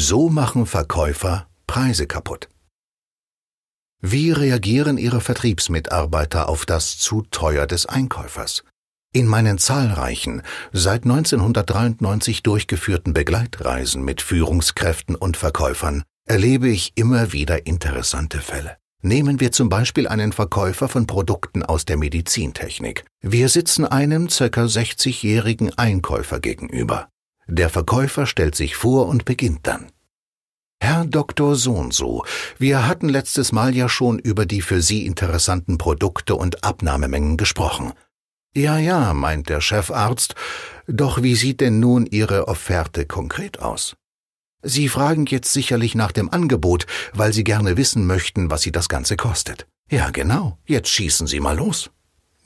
So machen Verkäufer Preise kaputt. Wie reagieren Ihre Vertriebsmitarbeiter auf das zu teuer des Einkäufers? In meinen zahlreichen, seit 1993 durchgeführten Begleitreisen mit Führungskräften und Verkäufern erlebe ich immer wieder interessante Fälle. Nehmen wir zum Beispiel einen Verkäufer von Produkten aus der Medizintechnik. Wir sitzen einem ca. 60-jährigen Einkäufer gegenüber. Der Verkäufer stellt sich vor und beginnt dann. Herr Dr. Sohnso, wir hatten letztes Mal ja schon über die für Sie interessanten Produkte und Abnahmemengen gesprochen. Ja, ja, meint der Chefarzt, doch wie sieht denn nun Ihre Offerte konkret aus? Sie fragen jetzt sicherlich nach dem Angebot, weil Sie gerne wissen möchten, was Sie das Ganze kostet. Ja, genau, jetzt schießen Sie mal los.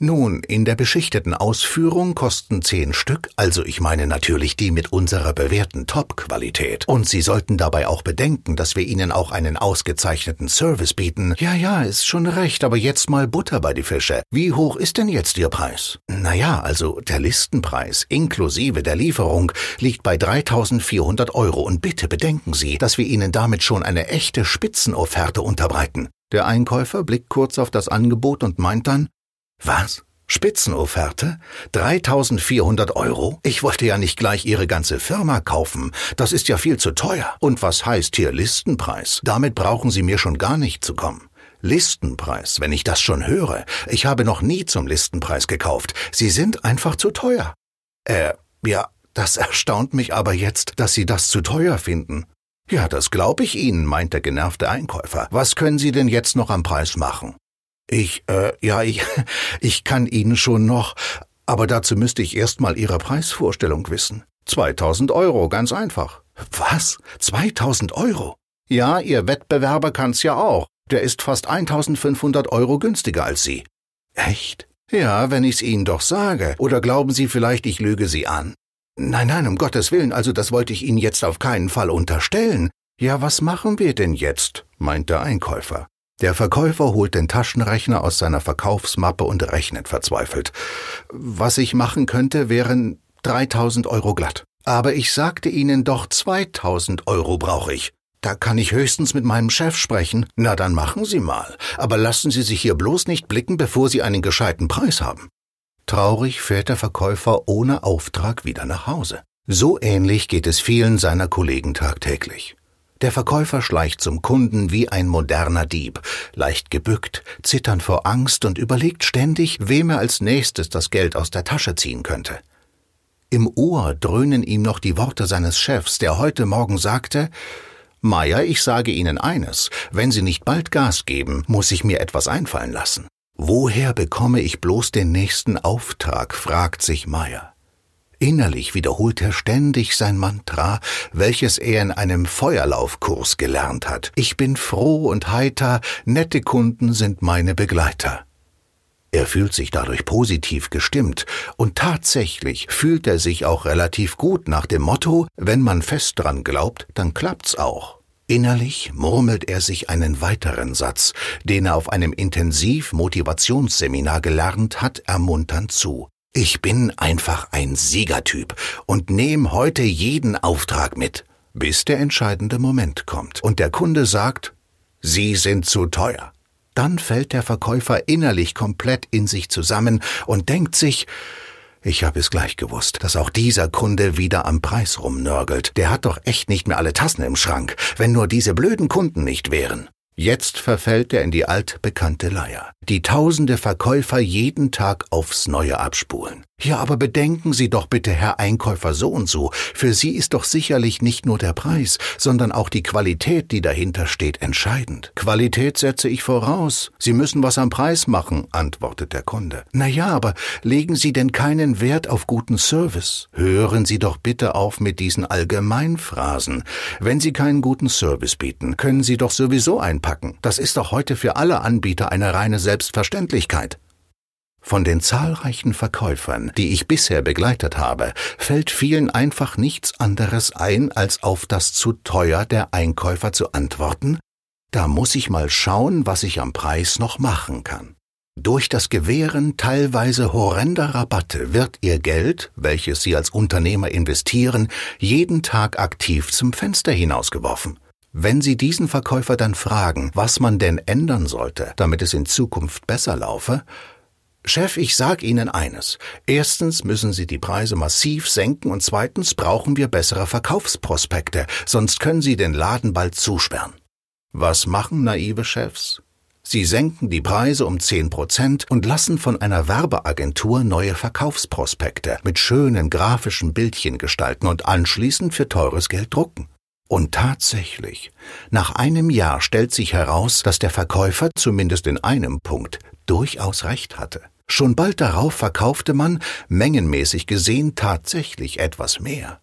Nun, in der beschichteten Ausführung kosten zehn Stück, also ich meine natürlich die mit unserer bewährten Top-Qualität. Und Sie sollten dabei auch bedenken, dass wir Ihnen auch einen ausgezeichneten Service bieten. Ja, ja, ist schon recht, aber jetzt mal Butter bei die Fische. Wie hoch ist denn jetzt Ihr Preis? Naja, also der Listenpreis inklusive der Lieferung liegt bei 3400 Euro und bitte bedenken Sie, dass wir Ihnen damit schon eine echte Spitzenofferte unterbreiten. Der Einkäufer blickt kurz auf das Angebot und meint dann, was? Spitzenofferte? 3400 Euro? Ich wollte ja nicht gleich Ihre ganze Firma kaufen. Das ist ja viel zu teuer. Und was heißt hier Listenpreis? Damit brauchen Sie mir schon gar nicht zu kommen. Listenpreis, wenn ich das schon höre. Ich habe noch nie zum Listenpreis gekauft. Sie sind einfach zu teuer. Äh, ja, das erstaunt mich aber jetzt, dass Sie das zu teuer finden. Ja, das glaube ich Ihnen, meint der genervte Einkäufer. Was können Sie denn jetzt noch am Preis machen? Ich, äh, ja, ich, ich kann Ihnen schon noch, aber dazu müsste ich erst mal Ihre Preisvorstellung wissen. 2000 Euro, ganz einfach. Was? 2000 Euro? Ja, Ihr Wettbewerber kann's ja auch. Der ist fast 1500 Euro günstiger als Sie. Echt? Ja, wenn ich's Ihnen doch sage. Oder glauben Sie vielleicht, ich lüge Sie an? Nein, nein, um Gottes Willen, also das wollte ich Ihnen jetzt auf keinen Fall unterstellen. Ja, was machen wir denn jetzt? meint der Einkäufer. Der Verkäufer holt den Taschenrechner aus seiner Verkaufsmappe und rechnet verzweifelt. Was ich machen könnte, wären 3000 Euro glatt. Aber ich sagte Ihnen doch 2000 Euro brauche ich. Da kann ich höchstens mit meinem Chef sprechen. Na dann machen Sie mal. Aber lassen Sie sich hier bloß nicht blicken, bevor Sie einen gescheiten Preis haben. Traurig fährt der Verkäufer ohne Auftrag wieder nach Hause. So ähnlich geht es vielen seiner Kollegen tagtäglich. Der Verkäufer schleicht zum Kunden wie ein moderner Dieb, leicht gebückt, zitternd vor Angst und überlegt ständig, wem er als nächstes das Geld aus der Tasche ziehen könnte. Im Ohr dröhnen ihm noch die Worte seines Chefs, der heute Morgen sagte Meier, ich sage Ihnen eines, wenn Sie nicht bald Gas geben, muss ich mir etwas einfallen lassen. Woher bekomme ich bloß den nächsten Auftrag? fragt sich Meier. Innerlich wiederholt er ständig sein Mantra, welches er in einem Feuerlaufkurs gelernt hat. Ich bin froh und heiter, nette Kunden sind meine Begleiter. Er fühlt sich dadurch positiv gestimmt, und tatsächlich fühlt er sich auch relativ gut nach dem Motto, wenn man fest dran glaubt, dann klappt's auch. Innerlich murmelt er sich einen weiteren Satz, den er auf einem Intensiv-Motivationsseminar gelernt hat, ermunternd zu. Ich bin einfach ein Siegertyp und nehm heute jeden Auftrag mit, bis der entscheidende Moment kommt und der Kunde sagt, Sie sind zu teuer. Dann fällt der Verkäufer innerlich komplett in sich zusammen und denkt sich, ich habe es gleich gewusst, dass auch dieser Kunde wieder am Preis rumnörgelt. Der hat doch echt nicht mehr alle Tassen im Schrank, wenn nur diese blöden Kunden nicht wären. Jetzt verfällt er in die altbekannte Leier, die tausende Verkäufer jeden Tag aufs Neue abspulen. Ja, aber bedenken Sie doch bitte, Herr Einkäufer so und so, für Sie ist doch sicherlich nicht nur der Preis, sondern auch die Qualität, die dahinter steht, entscheidend. Qualität setze ich voraus. Sie müssen was am Preis machen, antwortet der Kunde. Na ja, aber legen Sie denn keinen Wert auf guten Service? Hören Sie doch bitte auf mit diesen Allgemeinphrasen. Wenn Sie keinen guten Service bieten, können Sie doch sowieso einpacken. Das ist doch heute für alle Anbieter eine reine Selbstverständlichkeit. Von den zahlreichen Verkäufern, die ich bisher begleitet habe, fällt vielen einfach nichts anderes ein, als auf das zu teuer der Einkäufer zu antworten, da muss ich mal schauen, was ich am Preis noch machen kann. Durch das Gewähren teilweise horrender Rabatte wird Ihr Geld, welches Sie als Unternehmer investieren, jeden Tag aktiv zum Fenster hinausgeworfen. Wenn Sie diesen Verkäufer dann fragen, was man denn ändern sollte, damit es in Zukunft besser laufe, Chef, ich sag Ihnen eines. Erstens müssen Sie die Preise massiv senken und zweitens brauchen wir bessere Verkaufsprospekte, sonst können Sie den Laden bald zusperren. Was machen naive Chefs? Sie senken die Preise um 10 Prozent und lassen von einer Werbeagentur neue Verkaufsprospekte mit schönen grafischen Bildchen gestalten und anschließend für teures Geld drucken. Und tatsächlich, nach einem Jahr stellt sich heraus, dass der Verkäufer zumindest in einem Punkt durchaus recht hatte. Schon bald darauf verkaufte man, mengenmäßig gesehen, tatsächlich etwas mehr.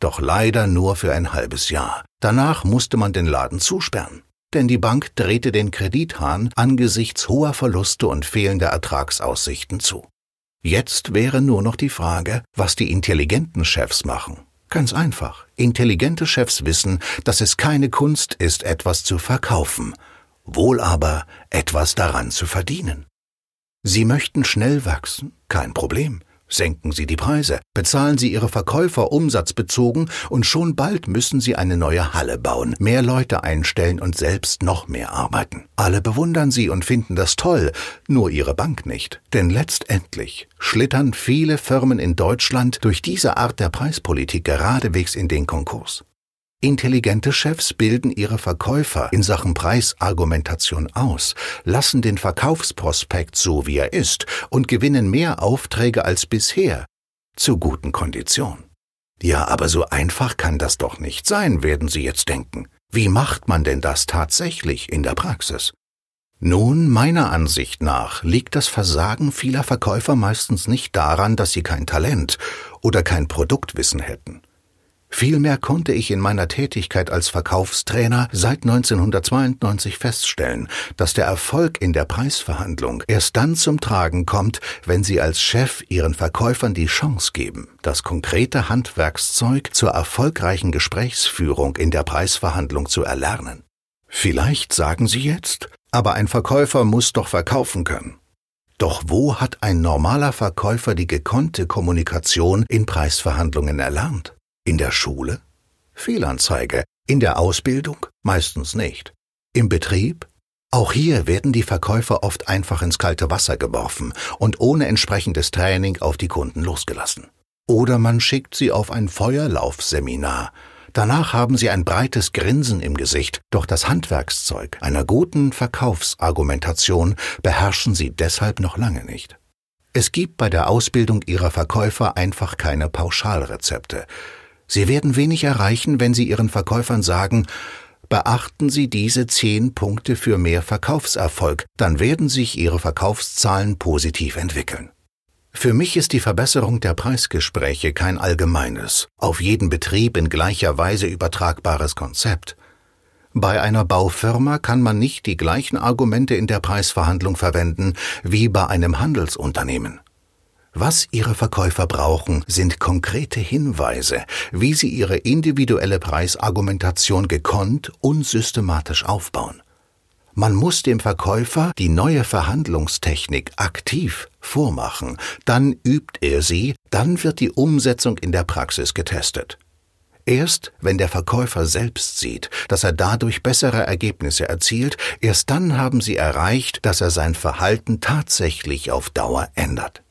Doch leider nur für ein halbes Jahr. Danach musste man den Laden zusperren denn die Bank drehte den Kredithahn angesichts hoher Verluste und fehlender Ertragsaussichten zu. Jetzt wäre nur noch die Frage, was die intelligenten Chefs machen. Ganz einfach. Intelligente Chefs wissen, dass es keine Kunst ist, etwas zu verkaufen, wohl aber etwas daran zu verdienen. Sie möchten schnell wachsen? Kein Problem. Senken Sie die Preise, bezahlen Sie Ihre Verkäufer umsatzbezogen und schon bald müssen Sie eine neue Halle bauen, mehr Leute einstellen und selbst noch mehr arbeiten. Alle bewundern Sie und finden das toll, nur Ihre Bank nicht. Denn letztendlich schlittern viele Firmen in Deutschland durch diese Art der Preispolitik geradewegs in den Konkurs. Intelligente Chefs bilden ihre Verkäufer in Sachen Preisargumentation aus, lassen den Verkaufsprospekt so wie er ist und gewinnen mehr Aufträge als bisher zu guten Konditionen. Ja, aber so einfach kann das doch nicht sein, werden Sie jetzt denken. Wie macht man denn das tatsächlich in der Praxis? Nun, meiner Ansicht nach liegt das Versagen vieler Verkäufer meistens nicht daran, dass sie kein Talent oder kein Produktwissen hätten. Vielmehr konnte ich in meiner Tätigkeit als Verkaufstrainer seit 1992 feststellen, dass der Erfolg in der Preisverhandlung erst dann zum Tragen kommt, wenn Sie als Chef Ihren Verkäufern die Chance geben, das konkrete Handwerkszeug zur erfolgreichen Gesprächsführung in der Preisverhandlung zu erlernen. Vielleicht sagen Sie jetzt, aber ein Verkäufer muss doch verkaufen können. Doch wo hat ein normaler Verkäufer die gekonnte Kommunikation in Preisverhandlungen erlernt? In der Schule? Fehlanzeige. In der Ausbildung? Meistens nicht. Im Betrieb? Auch hier werden die Verkäufer oft einfach ins kalte Wasser geworfen und ohne entsprechendes Training auf die Kunden losgelassen. Oder man schickt sie auf ein Feuerlaufseminar. Danach haben sie ein breites Grinsen im Gesicht, doch das Handwerkszeug einer guten Verkaufsargumentation beherrschen sie deshalb noch lange nicht. Es gibt bei der Ausbildung ihrer Verkäufer einfach keine Pauschalrezepte. Sie werden wenig erreichen, wenn Sie Ihren Verkäufern sagen, beachten Sie diese zehn Punkte für mehr Verkaufserfolg, dann werden sich Ihre Verkaufszahlen positiv entwickeln. Für mich ist die Verbesserung der Preisgespräche kein allgemeines, auf jeden Betrieb in gleicher Weise übertragbares Konzept. Bei einer Baufirma kann man nicht die gleichen Argumente in der Preisverhandlung verwenden wie bei einem Handelsunternehmen. Was Ihre Verkäufer brauchen, sind konkrete Hinweise, wie Sie Ihre individuelle Preisargumentation gekonnt und systematisch aufbauen. Man muss dem Verkäufer die neue Verhandlungstechnik aktiv vormachen, dann übt er sie, dann wird die Umsetzung in der Praxis getestet. Erst wenn der Verkäufer selbst sieht, dass er dadurch bessere Ergebnisse erzielt, erst dann haben Sie erreicht, dass er sein Verhalten tatsächlich auf Dauer ändert.